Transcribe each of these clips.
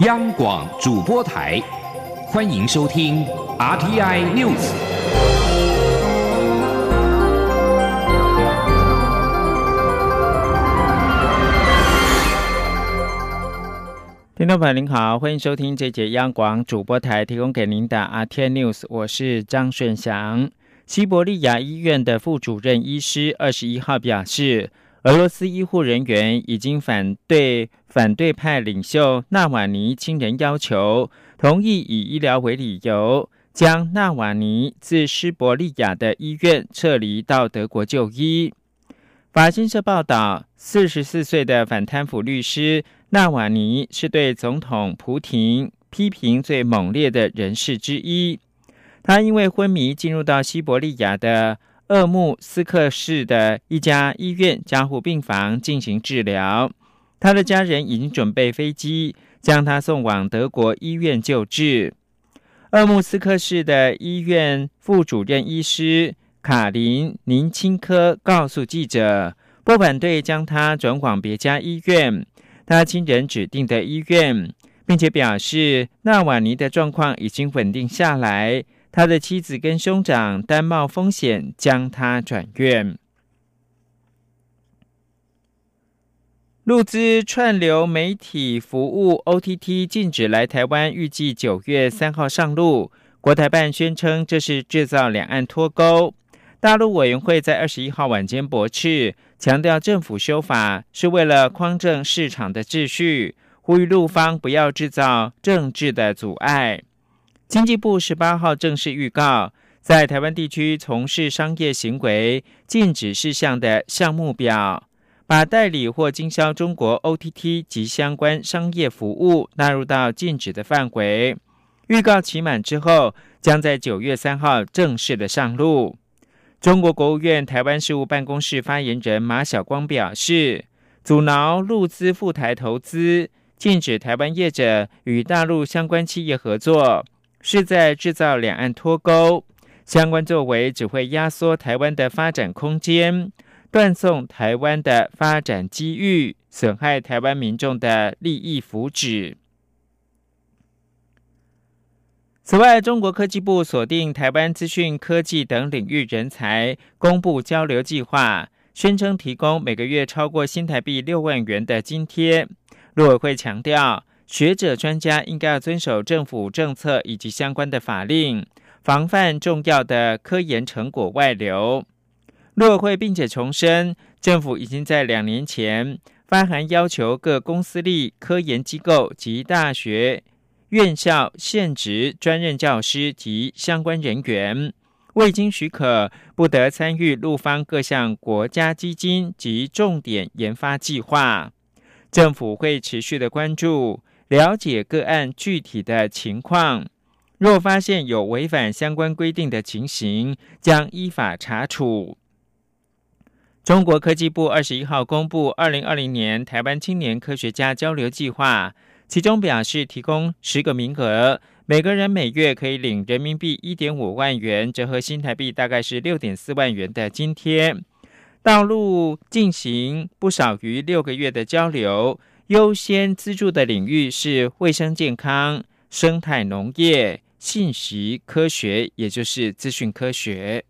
央广主播台，欢迎收听 RTI News。听众朋友您好，欢迎收听这节央广主播台提供给您的 RTI News，我是张顺祥。西伯利亚医院的副主任医师二十一号表示。俄罗斯医护人员已经反对反对派领袖纳瓦尼亲人要求，同意以医疗为理由，将纳瓦尼自西伯利亚的医院撤离到德国就医。法新社报道，四十四岁的反贪腐律师纳瓦尼是对总统普廷批评最猛烈的人士之一。他因为昏迷进入到西伯利亚的。鄂木斯克市的一家医院加护病房进行治疗，他的家人已经准备飞机将他送往德国医院救治。鄂木斯克市的医院副主任医师卡林宁钦科告诉记者，不反对将他转往别家医院，他亲人指定的医院，并且表示纳瓦尼的状况已经稳定下来。他的妻子跟兄长担冒风险将他转院。路资串流媒体服务 OTT 禁止来台湾，预计九月三号上路。国台办宣称这是制造两岸脱钩。大陆委员会在二十一号晚间驳斥，强调政府修法是为了匡正市场的秩序，呼吁陆方不要制造政治的阻碍。经济部十八号正式预告，在台湾地区从事商业行为禁止事项的项目表，把代理或经销中国 OTT 及相关商业服务纳入到禁止的范围。预告期满之后，将在九月三号正式的上路。中国国务院台湾事务办公室发言人马晓光表示，阻挠陆资赴台投资，禁止台湾业者与大陆相关企业合作。是在制造两岸脱钩，相关作为只会压缩台湾的发展空间，断送台湾的发展机遇，损害台湾民众的利益福祉。此外，中国科技部锁定台湾资讯科技等领域人才，公布交流计划，宣称提供每个月超过新台币六万元的津贴。陆委会强调。学者专家应该要遵守政府政策以及相关的法令，防范重要的科研成果外流。陆委会并且重申，政府已经在两年前发函要求各公司立科研机构及大学院校现职专任教师及相关人员，未经许可不得参与陆方各项国家基金及重点研发计划。政府会持续的关注。了解个案具体的情况，若发现有违反相关规定的情形，将依法查处。中国科技部二十一号公布二零二零年台湾青年科学家交流计划，其中表示提供十个名额，每个人每月可以领人民币一点五万元，折合新台币大概是六点四万元的津贴，道路进行不少于六个月的交流。优先资助的领域是卫生健康、生态农业、信息科学，也就是资讯科学。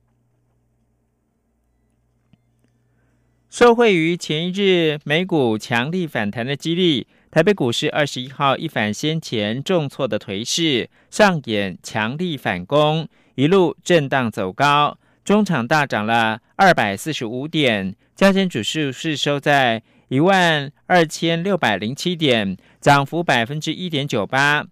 受惠于前一日美股强力反弹的激励，台北股市二十一号一反先前重挫的颓势，上演强力反攻，一路震荡走高，中场大涨了二百四十五点，加权指数是收在。一万二千六百零七点，涨幅百分之一点九八。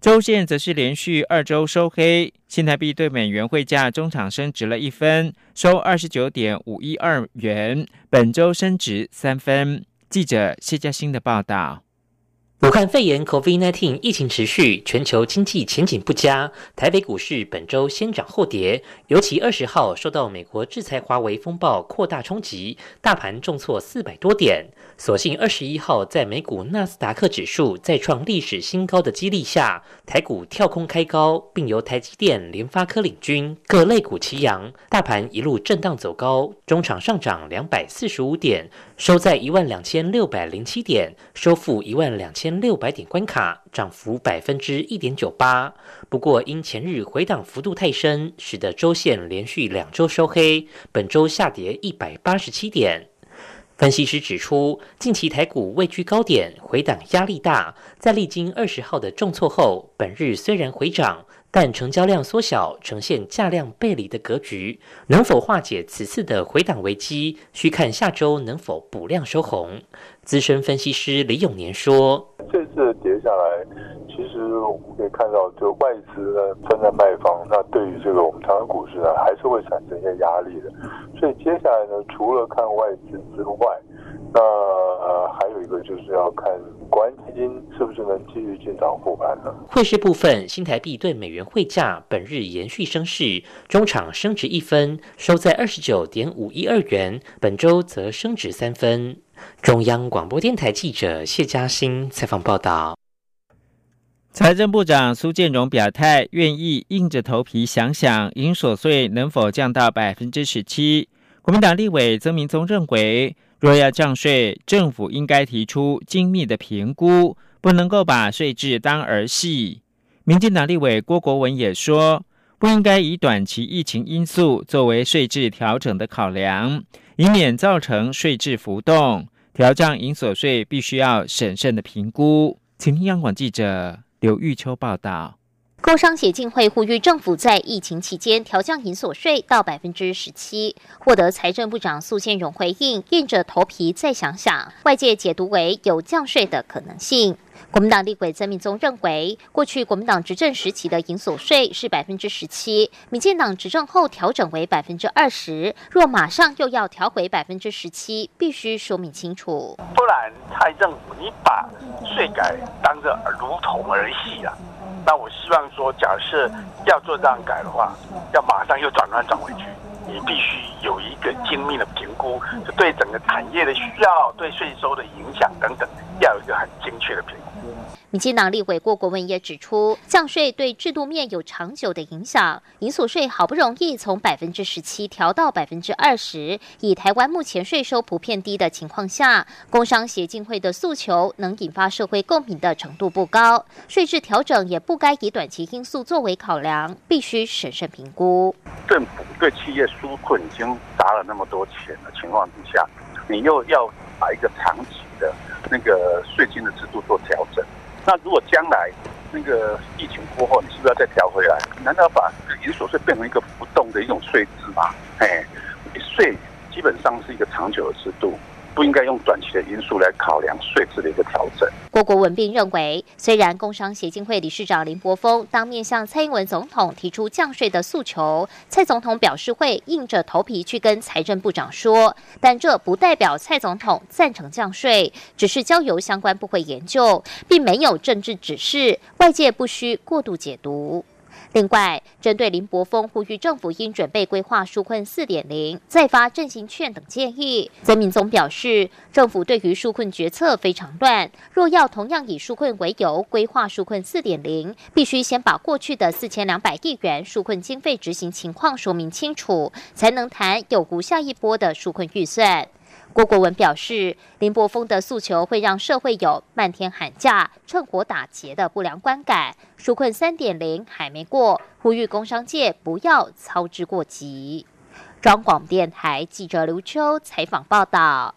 周线则是连续二周收黑。新台币对美元汇价中场升值了一分，收二十九点五一二元，本周升值三分。记者谢佳欣的报道。武汉肺炎 （COVID-19） 疫情持续，全球经济前景不佳。台北股市本周先涨后跌，尤其二十号受到美国制裁华为风暴扩大冲击，大盘重挫四百多点。所幸二十一号在美股纳斯达克指数再创历史新高的激励下，台股跳空开高，并由台积电、联发科领军，各类股齐扬，大盘一路震荡走高，中场上涨两百四十五点。收在一万两千六百零七点，收复一万两千六百点关卡，涨幅百分之一点九八。不过因前日回档幅度太深，使得周线连续两周收黑，本周下跌一百八十七点。分析师指出，近期台股位居高点，回档压力大，在历经二十号的重挫后，本日虽然回涨，但成交量缩小，呈现价量背离的格局，能否化解此次的回档危机，需看下周能否补量收红。资深分析师李永年说：“这次跌下来，其实我们可以看到，就外资呢正在卖方，那对于这个我们台湾股市呢，还是会产生一些压力的。所以接下来呢，除了看外资之外，那呃还有一个就是要看国安基金是不是能继续进场护盘呢？汇市部分，新台币对美元汇价本日延续升势，中场升值一分，收在二十九点五一二元，本周则升值三分。中央广播电台记者谢嘉欣采访报道。财政部长苏建荣表态，愿意硬着头皮想想，营所税能否降到百分之十七。国民党立委曾明宗认为。若要降税，政府应该提出精密的评估，不能够把税制当儿戏。民进党立委郭国文也说，不应该以短期疫情因素作为税制调整的考量，以免造成税制浮动。调降营所税必须要审慎的评估。请听央广记者刘玉秋报道。工商协进会呼吁政府在疫情期间调降银所税到百分之十七，获得财政部长苏建荣回应，硬着头皮再想想。外界解读为有降税的可能性。国民党立委曾明宗认为，过去国民党执政时期的银所税是百分之十七，民进党执政后调整为百分之二十，若马上又要调回百分之十七，必须说明清楚，不然蔡政府你把税改当着如同儿戏啊。那我希望说，假设要做这样改的话，要马上又转弯转回去，你必须有一个精密的评估，对整个产业的需要、对税收的影响等等，要有一个很精确的评估。民进党立委郭国文也指出，降税对制度面有长久的影响。银所税好不容易从百分之十七调到百分之二十，以台湾目前税收普遍低的情况下，工商协进会的诉求能引发社会共鸣的程度不高。税制调整也不该以短期因素作为考量，必须审慎评估。政府对企业纾困已经砸了那么多钱的情况之下，你又要把一个长期的那个税金的制度做调整。那如果将来那个疫情过后，你是不是要再调回来？难道把银所税变成一个浮动的一种税制吗？哎，税基本上是一个长久的制度。不应该用短期的因素来考量税制的一个调整。郭国文并认为，虽然工商协进会理事长林柏峰当面向蔡英文总统提出降税的诉求，蔡总统表示会硬着头皮去跟财政部长说，但这不代表蔡总统赞成降税，只是交由相关部会研究，并没有政治指示，外界不需过度解读。另外，针对林柏峰呼吁政府应准备规划纾困四点零、再发振兴券等建议，曾敏宗表示，政府对于纾困决策非常乱。若要同样以纾困为由规划纾困四点零，必须先把过去的四千两百亿元纾困经费执行情况说明清楚，才能谈有无下一波的纾困预算。郭国文表示，林柏峰的诉求会让社会有漫天喊价、趁火打劫的不良观感。纾困三点零还没过，呼吁工商界不要操之过急。中广电台记者刘秋采访报道。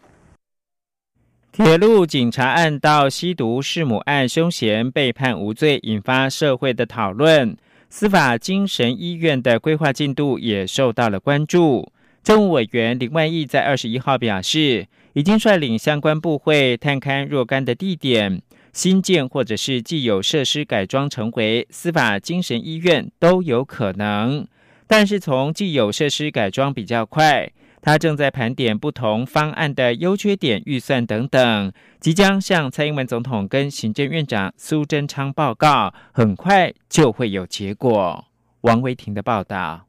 铁路警察案到吸毒弑母案凶嫌被判无罪，引发社会的讨论。司法精神医院的规划进度也受到了关注。政务委员林万益在二十一号表示，已经率领相关部会探勘若干的地点，新建或者是既有设施改装成为司法精神医院都有可能。但是从既有设施改装比较快，他正在盘点不同方案的优缺点、预算等等，即将向蔡英文总统跟行政院长苏贞昌报告，很快就会有结果。王维婷的报道。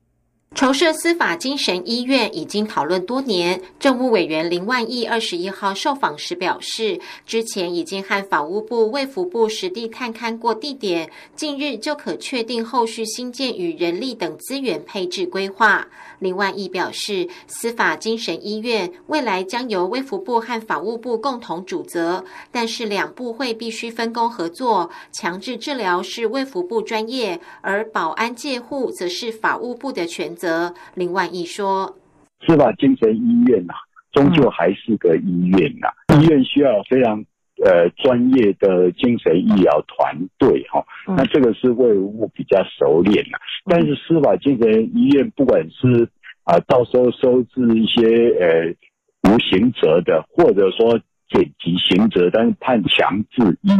筹设司法精神医院已经讨论多年。政务委员林万益二十一号受访时表示，之前已经和法务部、卫福部实地探勘过地点，近日就可确定后续新建与人力等资源配置规划。林万益表示，司法精神医院未来将由卫福部和法务部共同主责，但是两部会必须分工合作。强制治疗是卫福部专业，而保安戒护则是法务部的权责。则林万益说：“司法精神医院呐，终究还是个医院呐。医院需要非常呃专业的精神医疗团队哈。那这个是为我比较熟练呐。但是司法精神医院不管是啊，到时候收治一些呃无刑责的，或者说减级刑责，但是判强制医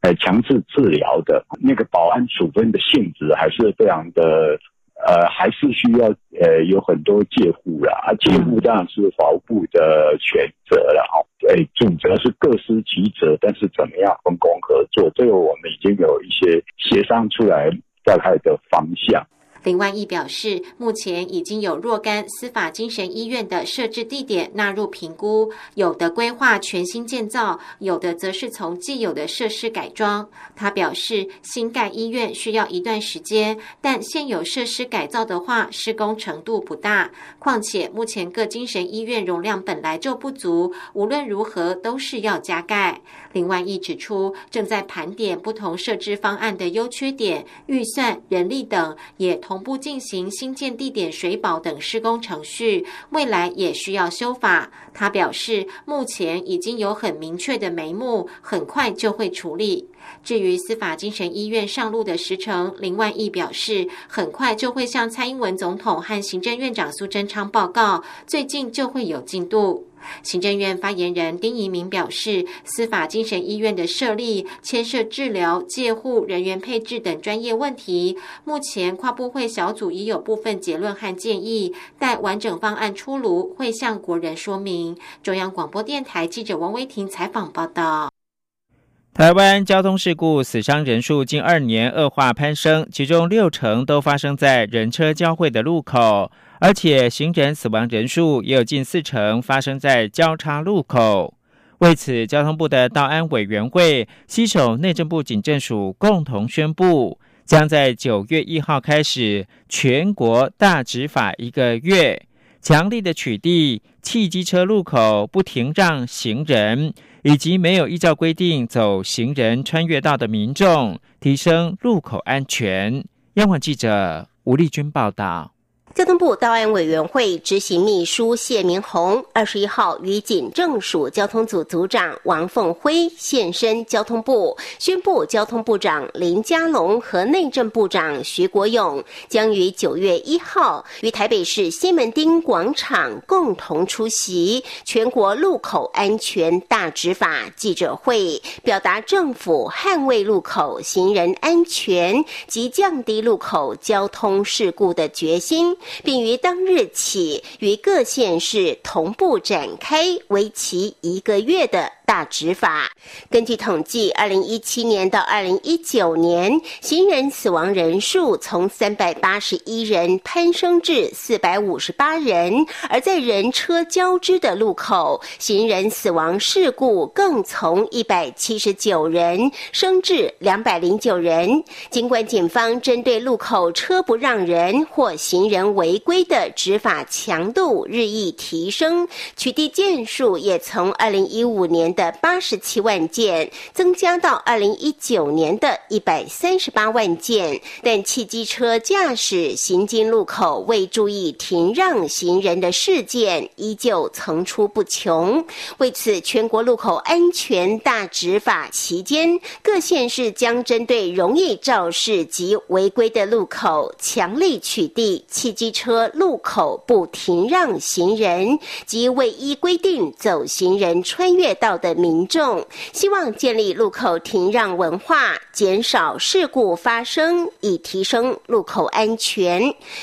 呃强制治疗的那个保安处分的性质，还是非常的。”呃，还是需要呃有很多介护啦，啊，介护当然是法务部的选择了哦，对，主责是各司其责，但是怎么样分工合作，这个我们已经有一些协商出来大概的方向。林万益表示，目前已经有若干司法精神医院的设置地点纳入评估，有的规划全新建造，有的则是从既有的设施改装。他表示，新盖医院需要一段时间，但现有设施改造的话，施工程度不大。况且目前各精神医院容量本来就不足，无论如何都是要加盖。林万益指出，正在盘点不同设置方案的优缺点、预算、人力等，也同。同步进行新建地点水保等施工程序，未来也需要修法。他表示，目前已经有很明确的眉目，很快就会处理。至于司法精神医院上路的时程，林万益表示，很快就会向蔡英文总统和行政院长苏贞昌报告，最近就会有进度。行政院发言人丁仪明表示，司法精神医院的设立牵涉治疗、介护、人员配置等专业问题。目前跨部会小组已有部分结论和建议，待完整方案出炉，会向国人说明。中央广播电台记者王威婷采访报道。台湾交通事故死伤人数近二年恶化攀升，其中六成都发生在人车交汇的路口。而且，行人死亡人数也有近四成发生在交叉路口。为此，交通部的道安委员会携手内政部警政署共同宣布，将在九月一号开始全国大执法一个月，强力的取缔汽机车路口不停让行人，以及没有依照规定走行人穿越道的民众，提升路口安全。央广记者吴丽君报道。交通部道安委员会执行秘书谢明宏二十一号与警政署交通组组长王凤辉现身交通部，宣布交通部长林佳龙和内政部长徐国勇将于九月一号于台北市西门町广场共同出席全国路口安全大执法记者会，表达政府捍卫路口行人安全及降低路口交通事故的决心。并于当日起与各县市同步展开为期一个月的。大执法。根据统计，二零一七年到二零一九年，行人死亡人数从三百八十一人攀升至四百五十八人，而在人车交织的路口，行人死亡事故更从一百七十九人升至两百零九人。尽管警方针对路口车不让人或行人违规的执法强度日益提升，取缔件数也从二零一五年。的八十七万件增加到二零一九年的一百三十八万件，但汽机车驾驶行经路口未注意停让行人的事件依旧层出不穷。为此，全国路口安全大执法期间，各县市将针对容易肇事及违规的路口，强力取缔汽机车路口不停让行人及未依规定走行人穿越道。的民众，希望建立路口停让文化，减少事故发生，以提升路口安全。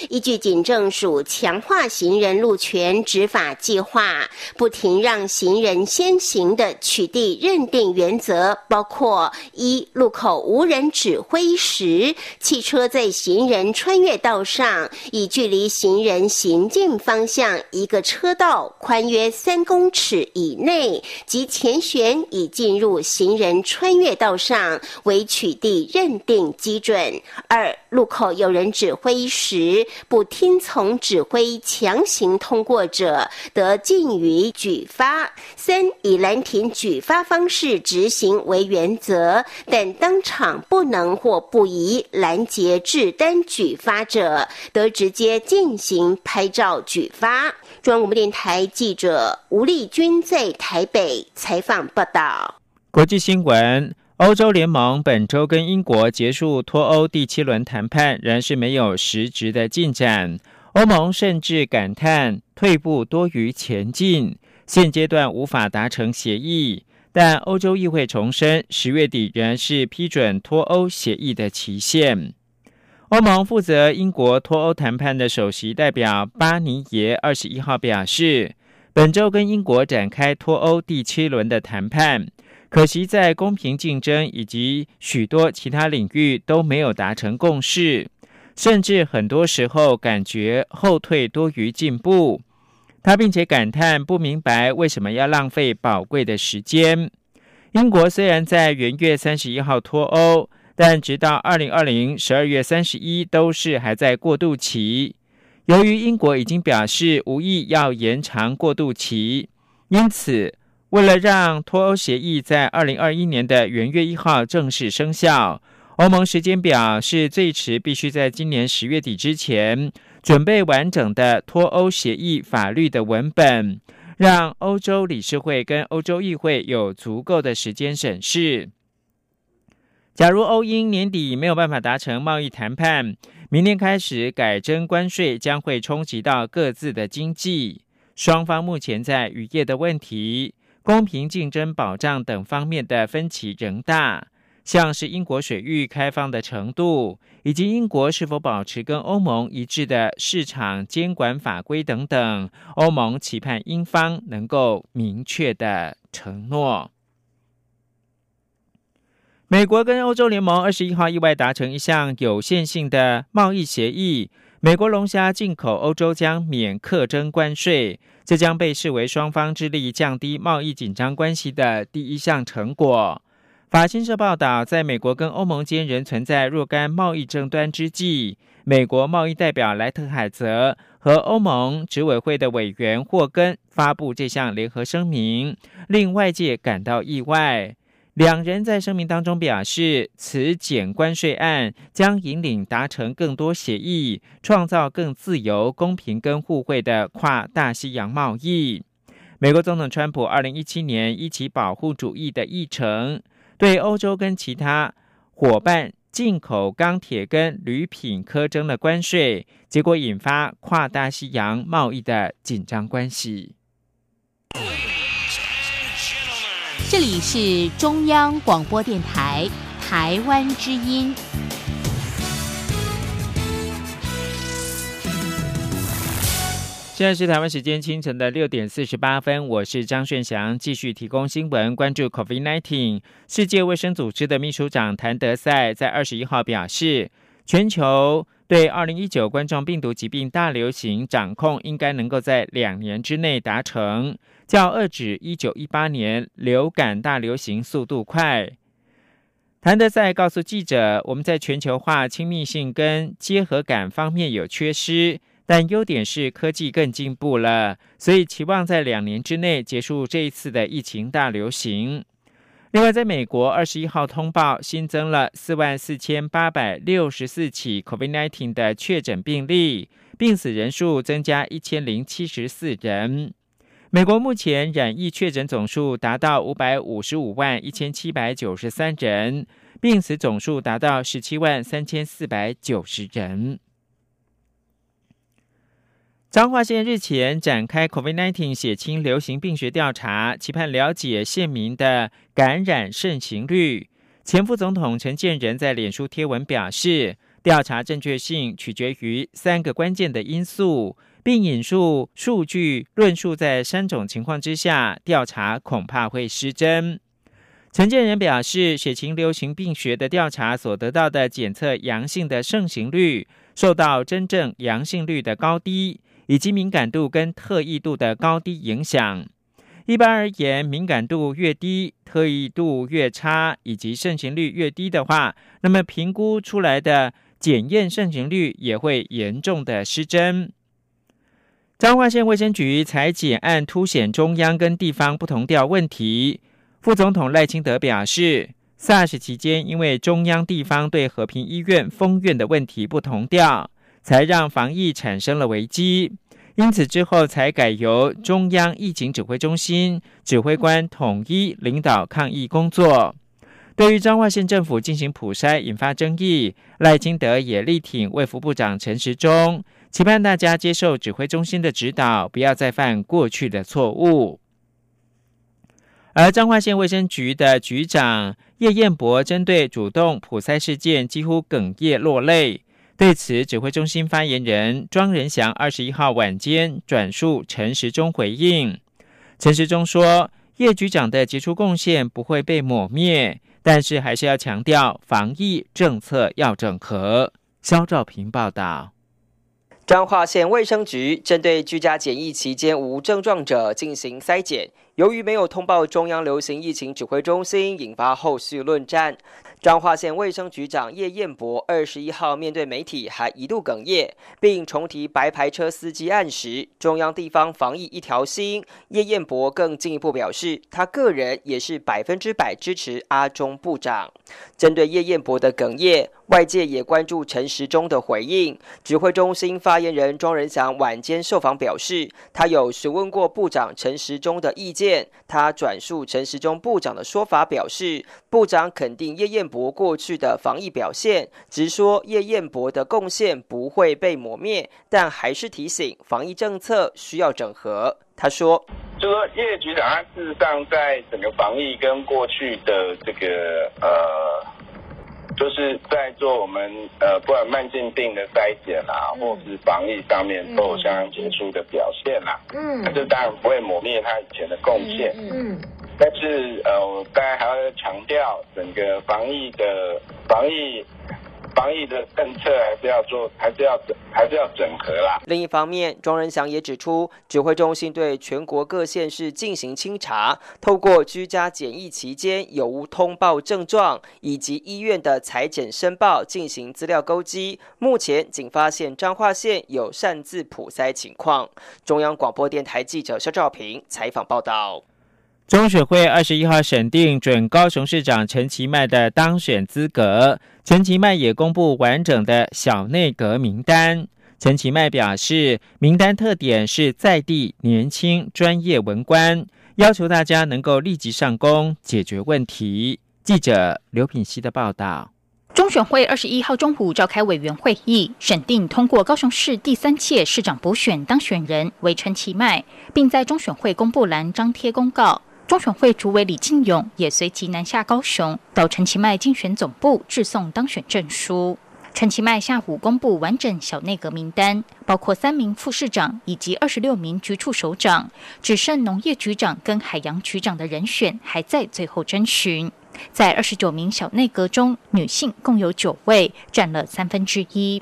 依据警政署强化行人路权执法计划，不停让行人先行的取缔认定原则包括：一、路口无人指挥时，汽车在行人穿越道上，以距离行人行进方向一个车道宽约三公尺以内及前悬已进入行人穿越道上为取缔认定基准。二、路口有人指挥时，不听从指挥强行通过者，得禁予举发。三、以拦停举发方式执行为原则，但当场不能或不宜拦截制单举发者，得直接进行拍照举发。中央广播电台记者吴丽君在台北采访报道。国际新闻：欧洲联盟本周跟英国结束脱欧第七轮谈判，仍是没有实质的进展。欧盟甚至感叹退步多于前进，现阶段无法达成协议。但欧洲议会重申，十月底仍然是批准脱欧协议的期限。欧盟负责英国脱欧谈判的首席代表巴尼耶二十一号表示，本周跟英国展开脱欧第七轮的谈判，可惜在公平竞争以及许多其他领域都没有达成共识，甚至很多时候感觉后退多于进步。他并且感叹不明白为什么要浪费宝贵的时间。英国虽然在元月三十一号脱欧。但直到二零二零十二月三十一都是还在过渡期。由于英国已经表示无意要延长过渡期，因此为了让脱欧协议在二零二一年的元月一号正式生效，欧盟时间表是最迟必须在今年十月底之前准备完整的脱欧协议法律的文本，让欧洲理事会跟欧洲议会有足够的时间审视。假如欧英年底没有办法达成贸易谈判，明年开始改征关税将会冲击到各自的经济。双方目前在渔业的问题、公平竞争保障等方面的分歧仍大，像是英国水域开放的程度，以及英国是否保持跟欧盟一致的市场监管法规等等。欧盟期盼英方能够明确的承诺。美国跟欧洲联盟二十一号意外达成一项有限性的贸易协议，美国龙虾进口欧洲将免课征关税，这将被视为双方致力降低贸易紧张关系的第一项成果。法新社报道，在美国跟欧盟间仍存在若干贸易争端之际，美国贸易代表莱特海泽和欧盟执委会的委员霍根发布这项联合声明，令外界感到意外。两人在声明当中表示，此减关税案将引领达成更多协议，创造更自由、公平跟互惠的跨大西洋贸易。美国总统川普二零一七年一起保护主义的议程，对欧洲跟其他伙伴进口钢铁跟铝品苛征了关税，结果引发跨大西洋贸易的紧张关系。这里是中央广播电台台湾之音。现在是台湾时间清晨的六点四十八分，我是张炫祥，继续提供新闻，关注 COVID-19。世界卫生组织的秘书长谭德赛在二十一号表示，全球对二零一九冠状病毒疾病大流行掌控应该能够在两年之内达成。较二指一九一八年流感大流行速度快。谭德赛告诉记者：“我们在全球化、亲密性跟结合感方面有缺失，但优点是科技更进步了，所以期望在两年之内结束这一次的疫情大流行。”另外，在美国二十一号通报新增了四万四千八百六十四起 COVID-19 的确诊病例，病死人数增加一千零七十四人。美国目前染疫确诊总数达到五百五十五万一千七百九十三人，病死总数达到十七万三千四百九十人。彰化县日前展开 COVID-19 血清流行病学调查，期盼了解县民的感染盛行率。前副总统陈建仁在脸书贴文表示，调查正确性取决于三个关键的因素，并引述数据论述，在三种情况之下，调查恐怕会失真。陈建仁表示，血清流行病学的调查所得到的检测阳性的盛行率，受到真正阳性率的高低。以及敏感度跟特异度的高低影响。一般而言，敏感度越低，特异度越差，以及盛行率越低的话，那么评估出来的检验盛行率也会严重的失真。彰化县卫生局裁检案凸显中央跟地方不同调问题。副总统赖清德表示，SARS 期间因为中央地方对和平医院封院的问题不同调。才让防疫产生了危机，因此之后才改由中央疫情指挥中心指挥官统一领导抗疫工作。对于彰化县政府进行普筛引发争议，赖清德也力挺卫福部长陈时中，期盼大家接受指挥中心的指导，不要再犯过去的错误。而彰化县卫生局的局长叶彦博针对主动普筛事件，几乎哽咽落泪。对此，指挥中心发言人庄仁祥二十一号晚间转述陈时中回应。陈时中说：“叶局长的杰出贡献不会被抹灭，但是还是要强调防疫政策要整合。”肖兆平报道。彰化县卫生局针对居家检疫期间无症状者进行筛检，由于没有通报中央流行疫情指挥中心，引发后续论战。彰化县卫生局长叶彦博二十一号面对媒体还一度哽咽，并重提白牌车司机案时，中央地方防疫一条心。叶彦博更进一步表示，他个人也是百分之百支持阿中部长。针对叶彦博的哽咽，外界也关注陈时中的回应。指挥中心发言人庄仁祥晚间受访表示，他有询问过部长陈时中的意见，他转述陈时中部长的说法，表示部长肯定叶彦。博过去的防疫表现，直说叶彦博的贡献不会被磨灭，但还是提醒防疫政策需要整合。他说：“就说叶局长，他事实上在整个防疫跟过去的这个呃，就是在做我们呃不管慢性病的筛检啊，或是防疫上面都有相当杰出的表现啦。嗯，那这当然不会抹灭他以前的贡献。嗯。”但是，呃，我当然还要强调，整个防疫的防疫防疫的政策还是要做，还是要整，还是要整合啦。另一方面，庄仁祥也指出，指挥中心对全国各县市进行清查，透过居家检疫期间有无通报症状，以及医院的裁剪申报进行资料勾稽。目前仅发现彰化县有擅自普筛情况。中央广播电台记者肖兆平采访报道。中选会二十一号审定准高雄市长陈其迈的当选资格，陈其迈也公布完整的小内阁名单。陈其迈表示，名单特点是在地、年轻、专业文官，要求大家能够立即上工解决问题。记者刘品熙的报道。中选会二十一号中午召开委员会议，审定通过高雄市第三届市长补选当选人为陈其迈，并在中选会公布栏张贴公告。中选会主委李进勇也随即南下高雄，到陈其迈竞选总部致送当选证书。陈其迈下午公布完整小内阁名单，包括三名副市长以及二十六名局处首长，只剩农业局长跟海洋局长的人选还在最后征询。在二十九名小内阁中，女性共有九位，占了三分之一。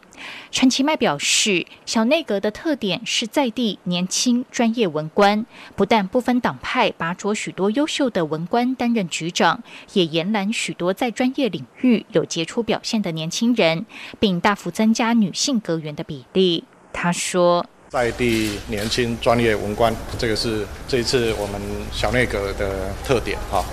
陈其迈表示，小内阁的特点是在地、年轻、专业文官，不但不分党派，拔擢许多优秀的文官担任局长，也延揽许多在专业领域有杰出表现的年轻人，并大幅增加女性阁员的比例。他说，在地、年轻、专业文官，这个是这一次我们小内阁的特点哈。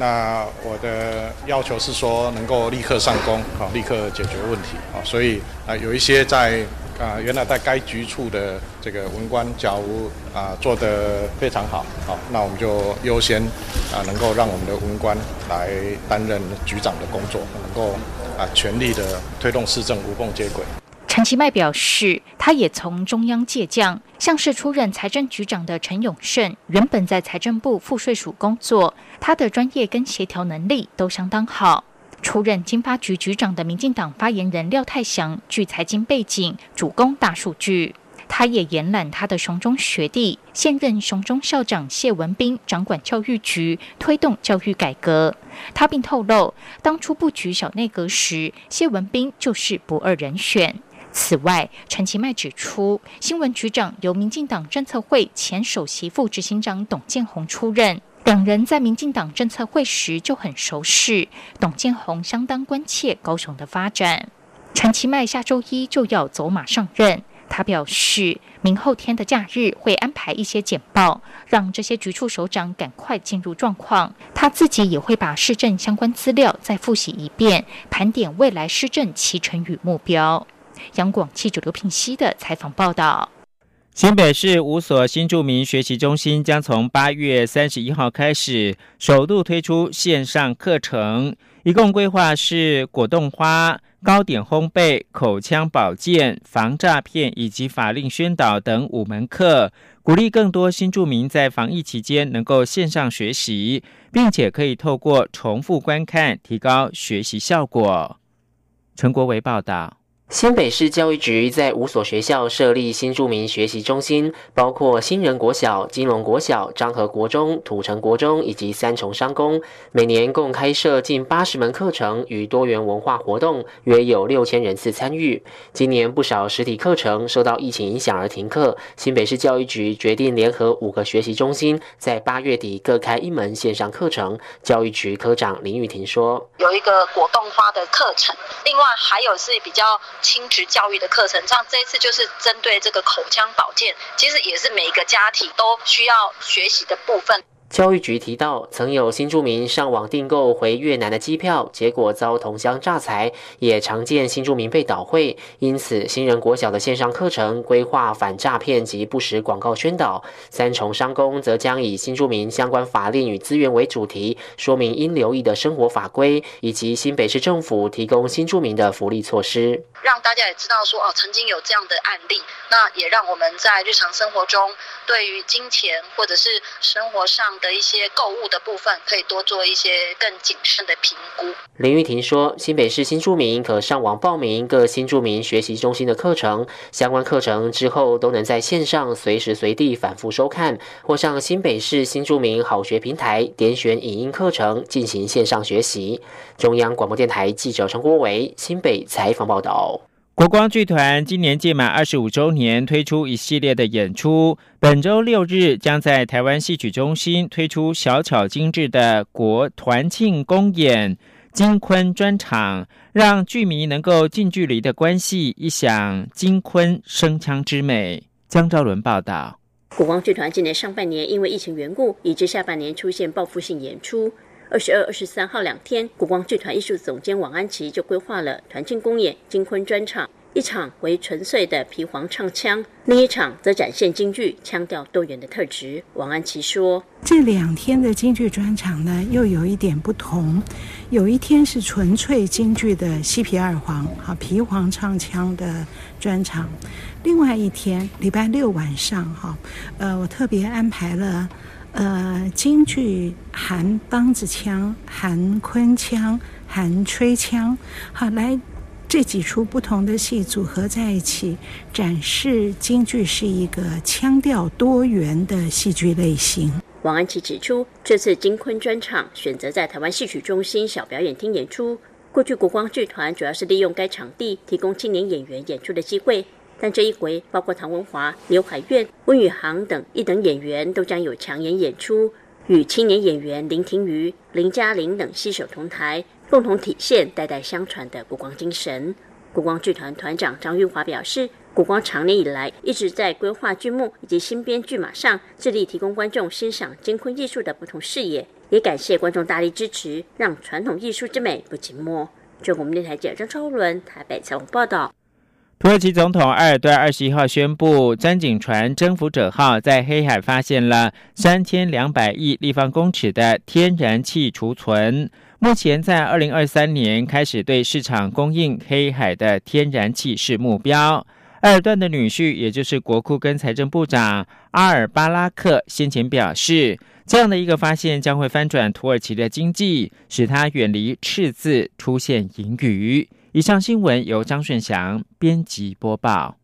那我的要求是说，能够立刻上工，啊，立刻解决问题，啊，所以啊，有一些在啊原来在该局处的这个文官，假如啊做得非常好，好，那我们就优先啊能够让我们的文官来担任局长的工作，能够啊全力的推动市政无缝接轨。陈其迈表示，他也从中央借将，像是出任财政局长的陈永胜，原本在财政部赋税署工作，他的专业跟协调能力都相当好。出任经发局局长的民进党发言人廖泰祥，具财经背景，主攻大数据。他也延揽他的熊中学弟，现任熊中校长谢文斌掌管教育局，推动教育改革。他并透露，当初布局小内阁时，谢文斌就是不二人选。此外，陈其迈指出，新闻局长由民进党政策会前首席副执行长董建宏出任，两人在民进党政策会时就很熟识。董建宏相当关切高雄的发展。陈其迈下周一就要走马上任。他表示，明后天的假日会安排一些简报，让这些局处首长赶快进入状况。他自己也会把市政相关资料再复习一遍，盘点未来施政其成与目标。央广记者刘品熙的采访报道：新北市五所新住民学习中心将从八月三十一号开始，首度推出线上课程，一共规划是果冻花。糕点烘焙、口腔保健、防诈骗以及法令宣导等五门课，鼓励更多新住民在防疫期间能够线上学习，并且可以透过重复观看提高学习效果。陈国维报道。新北市教育局在五所学校设立新住民学习中心，包括新人国小、金龙国小、漳和国中、土城国中以及三重商工，每年共开设近八十门课程与多元文化活动，约有六千人次参与。今年不少实体课程受到疫情影响而停课，新北市教育局决定联合五个学习中心，在八月底各开一门线上课程。教育局科长林玉婷说：“有一个果冻花的课程，另外还有是比较。”亲职教育的课程，像这一次就是针对这个口腔保健，其实也是每一个家庭都需要学习的部分。教育局提到，曾有新住民上网订购回越南的机票，结果遭同乡诈财，也常见新住民被倒会。因此，新人国小的线上课程规划反诈骗及不实广告宣导。三重商工则将以新住民相关法令与资源为主题，说明应留意的生活法规，以及新北市政府提供新住民的福利措施，让大家也知道说哦，曾经有这样的案例，那也让我们在日常生活中对于金钱或者是生活上。的一些购物的部分，可以多做一些更谨慎的评估。林玉婷说，新北市新住民可上网报名各新住民学习中心的课程，相关课程之后都能在线上随时随地反复收看，或上新北市新住民好学平台点选影音课程进行线上学习。中央广播电台记者陈国伟新北采访报道。国光剧团今年届满二十五周年，推出一系列的演出。本周六日将在台湾戏曲中心推出小巧精致的国团庆公演金昆专场，让剧迷能够近距离的关系一享金昆声腔之美。江昭伦报道。国光剧团今年上半年因为疫情缘故，以致下半年出现报复性演出。二十二、二十三号两天，国光剧团艺术总监王安琪就规划了团庆公演金昆专场，一场为纯粹的皮黄唱腔，另一场则展现京剧腔调多元的特质。王安琪说：“这两天的京剧专场呢，又有一点不同，有一天是纯粹京剧的西皮二黄，好皮黄唱腔的专场，另外一天礼拜六晚上，哈，呃，我特别安排了。”呃，京剧含梆子腔、含昆腔、含吹腔，好来这几出不同的戏组合在一起，展示京剧是一个腔调多元的戏剧类型。王安琪指出，这次京昆专场选择在台湾戏曲中心小表演厅演出。过去国光剧团主要是利用该场地提供青年演员演出的机会。但这一回，包括唐文华、刘海苑、温宇航等一等演员都将有强演演出，与青年演员林庭瑜、林嘉玲等携手同台，共同体现代代相传的国光精神。国光剧团团长张玉华表示，国光长年以来一直在规划剧目以及新编剧码上，致力提供观众欣赏金昆艺术的不同视野，也感谢观众大力支持，让传统艺术之美不寂寞。中国电台记者张超伦台北采访报道。土耳其总统埃尔多二十一号宣布，钻井船“征服者号”在黑海发现了三千两百亿立方公尺的天然气储存。目前在二零二三年开始对市场供应黑海的天然气是目标。埃尔段的女婿，也就是国库跟财政部长阿尔巴拉克先前表示，这样的一个发现将会翻转土耳其的经济，使他远离赤字，出现盈余。以上新闻由张炫翔编辑播报。